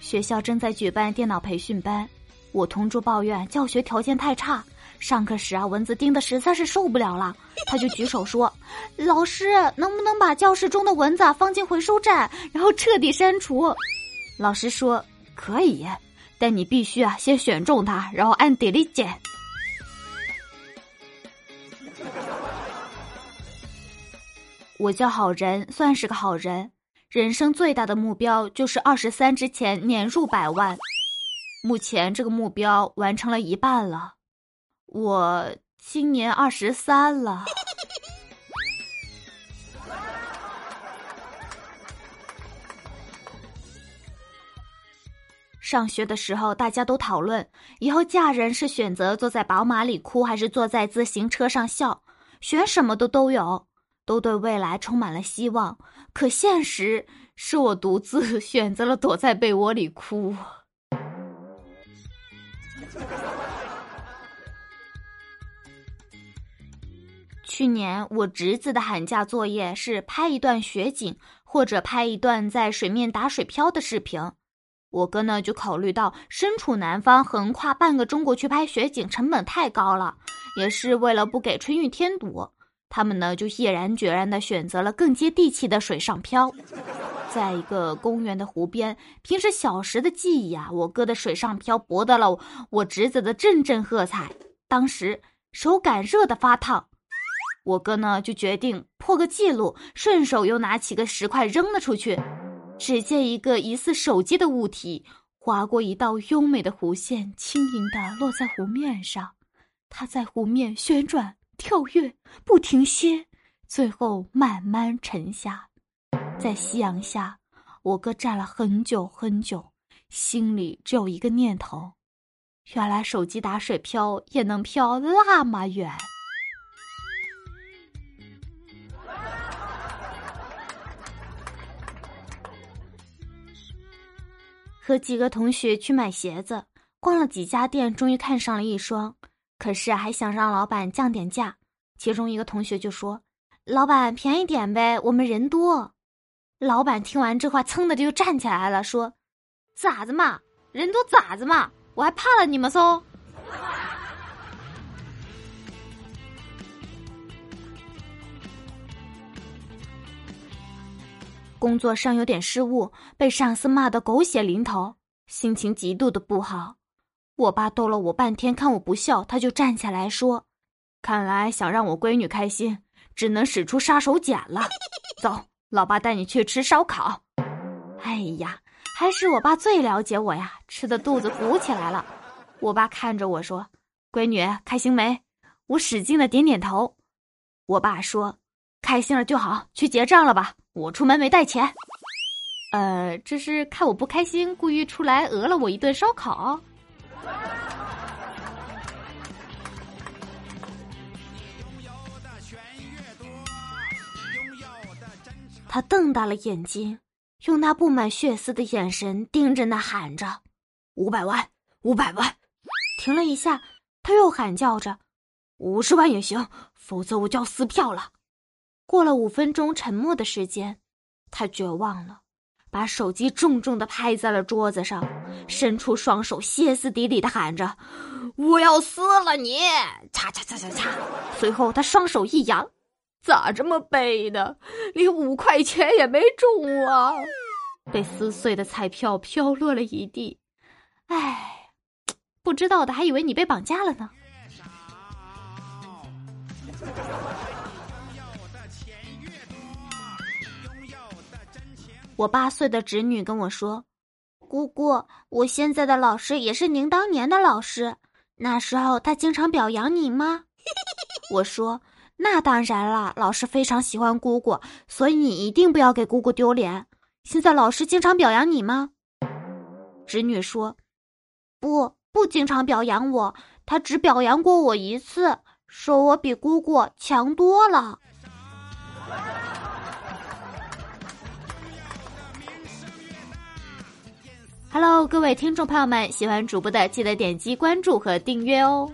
学校正在举办电脑培训班，我同桌抱怨教学条件太差，上课时啊蚊子叮的实在是受不了了，他就举手说：“老师，能不能把教室中的蚊子放进回收站，然后彻底删除？”老师说：“可以，但你必须啊先选中它，然后按 delete 键。”我叫好人，算是个好人。人生最大的目标就是二十三之前年入百万，目前这个目标完成了一半了。我今年二十三了。上学的时候，大家都讨论以后嫁人是选择坐在宝马里哭，还是坐在自行车上笑，选什么的都有。都对未来充满了希望，可现实是我独自 选择了躲在被窝里哭。去年我侄子的寒假作业是拍一段雪景，或者拍一段在水面打水漂的视频。我哥呢就考虑到身处南方，横跨半个中国去拍雪景成本太高了，也是为了不给春运添堵。他们呢，就毅然决然地选择了更接地气的水上漂，在一个公园的湖边。凭着小时的记忆啊，我哥的水上漂博得了我侄子的阵阵喝彩。当时手感热得发烫，我哥呢就决定破个记录，顺手又拿起个石块扔了出去。只见一个疑似手机的物体划过一道优美的弧线，轻盈地落在湖面上。它在湖面旋转。跳跃不停歇，最后慢慢沉下。在夕阳下，我哥站了很久很久，心里只有一个念头：原来手机打水漂也能漂那么远。和几个同学去买鞋子，逛了几家店，终于看上了一双。可是还想让老板降点价，其中一个同学就说：“老板便宜点呗，我们人多。”老板听完这话，噌的就站起来了，说：“咋子嘛，人多咋子嘛，我还怕了你们嗖。”工作上有点失误，被上司骂得狗血淋头，心情极度的不好。我爸逗了我半天，看我不笑，他就站起来说：“看来想让我闺女开心，只能使出杀手锏了。走，老爸带你去吃烧烤。”哎呀，还是我爸最了解我呀，吃的肚子鼓起来了。我爸看着我说：“闺女开心没？”我使劲的点点头。我爸说：“开心了就好，去结账了吧。我出门没带钱。”呃，这是看我不开心，故意出来讹了我一顿烧烤。他瞪大了眼睛，用那布满血丝的眼神盯着那喊着：“五百万，五百万！”停了一下，他又喊叫着：“五十万也行，否则我就要撕票了。”过了五分钟沉默的时间，他绝望了。把手机重重的拍在了桌子上，伸出双手，歇斯底里的喊着：“我要撕了你！”擦擦擦擦擦。随后他双手一扬：“咋这么背呢？连五块钱也没中啊！”被撕碎的彩票飘落了一地。唉，不知道的还以为你被绑架了呢。我八岁的侄女跟我说：“姑姑，我现在的老师也是您当年的老师，那时候他经常表扬你吗？” 我说：“那当然了，老师非常喜欢姑姑，所以你一定不要给姑姑丢脸。现在老师经常表扬你吗？”侄女说：“不，不经常表扬我，他只表扬过我一次，说我比姑姑强多了。” Hello，各位听众朋友们，喜欢主播的记得点击关注和订阅哦。